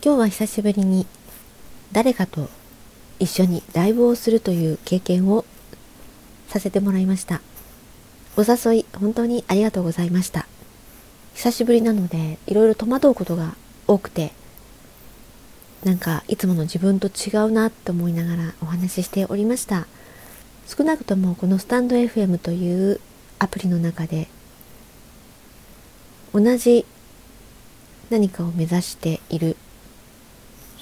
今日は久しぶりに誰かと一緒にライブをするという経験をさせてもらいました。お誘い本当にありがとうございました。久しぶりなのでいろいろ戸惑うことが多くてなんかいつもの自分と違うなと思いながらお話ししておりました。少なくともこのスタンド FM というアプリの中で同じ何かを目指している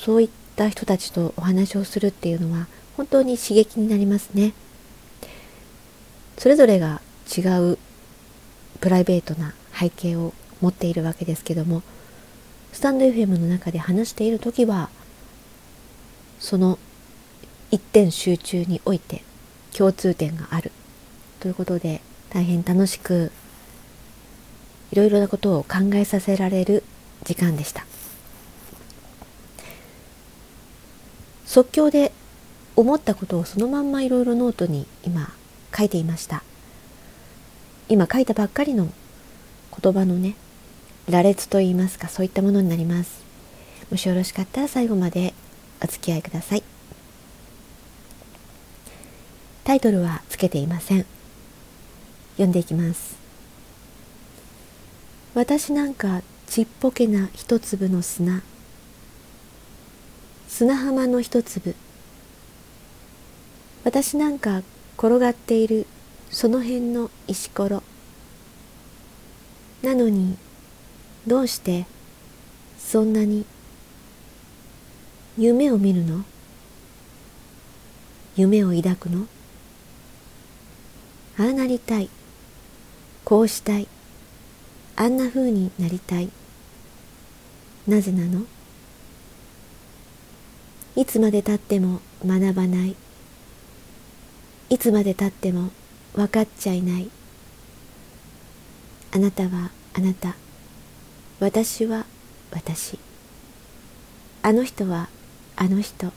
そういった人たちとお話をするっていうのは本当に刺激になりますね。それぞれが違うプライベートな背景を持っているわけですけどもスタンド FM の中で話している時はその一点集中において共通点がある。ということで大変楽しくいろいろなことを考えさせられる時間でした。即興で思ったことをそのまんまいろいろノートに今書いていました。今書いたばっかりの言葉のね羅列といいますかそういったものになります。もしよろしかったら最後までお付き合いください。タイトルはつけていません。読んでいきます。私なんかちっぽけな一粒の砂。砂浜の一粒。私なんか転がっているその辺の石ころ。なのにどうしてそんなに夢を見るの？夢を抱くの？ああなりたい。こうしたい。あんな風になりたい。なぜなの？いつまでたっても学ばない。いつまでたっても分かっちゃいない。あなたはあなた。私は私。あの人はあの人。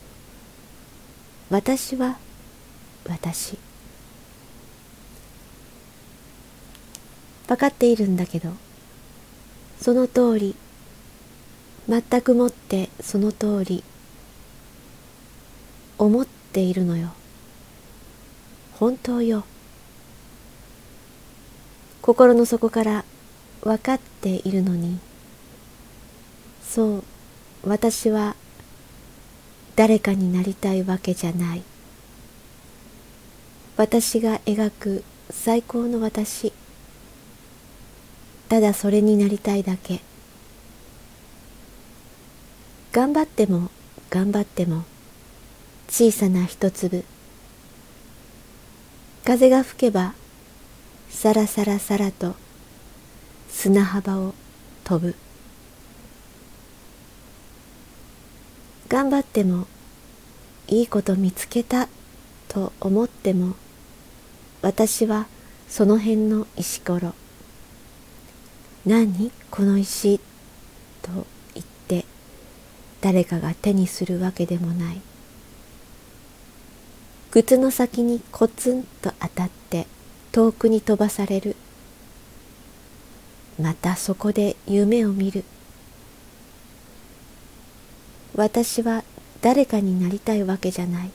私は私。分かっているんだけど。その通り。全くもってその通り。思っているのよ。本当よ。心の底から分かっているのに。そう私は誰かになりたいわけじゃない。私が描く最高の私。ただそれになりたいだけ。頑張っても頑張っても小さな一粒。風が吹けばさらさらさらと砂幅を飛ぶ。頑張ってもいいこと見つけたと思っても私はその辺の石ころ。何？この石？と言って誰かが手にするわけでもない。靴の先にコツンと当たって遠くに飛ばされる。またそこで夢を見る。私は誰かになりたいわけじゃない。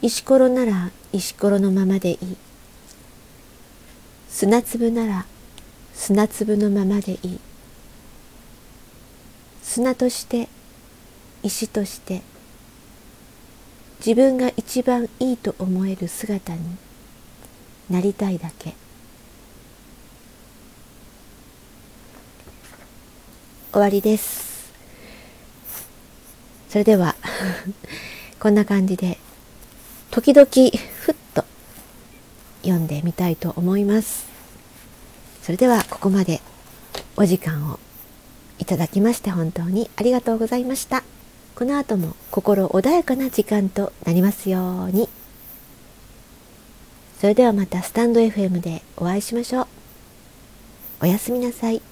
石ころなら石ころのままでいい。砂粒なら砂粒のままでいい。砂として石として自分が一番いいと思える姿になりたいだけ。終わりです。それでは こんな感じで時々ふっと読んでみたいと思います。それではここまでお時間をいただきまして本当にありがとうございました。この後も心穏やかな時間となりますように。それではまたスタンド FM でお会いしましょう。おやすみなさい。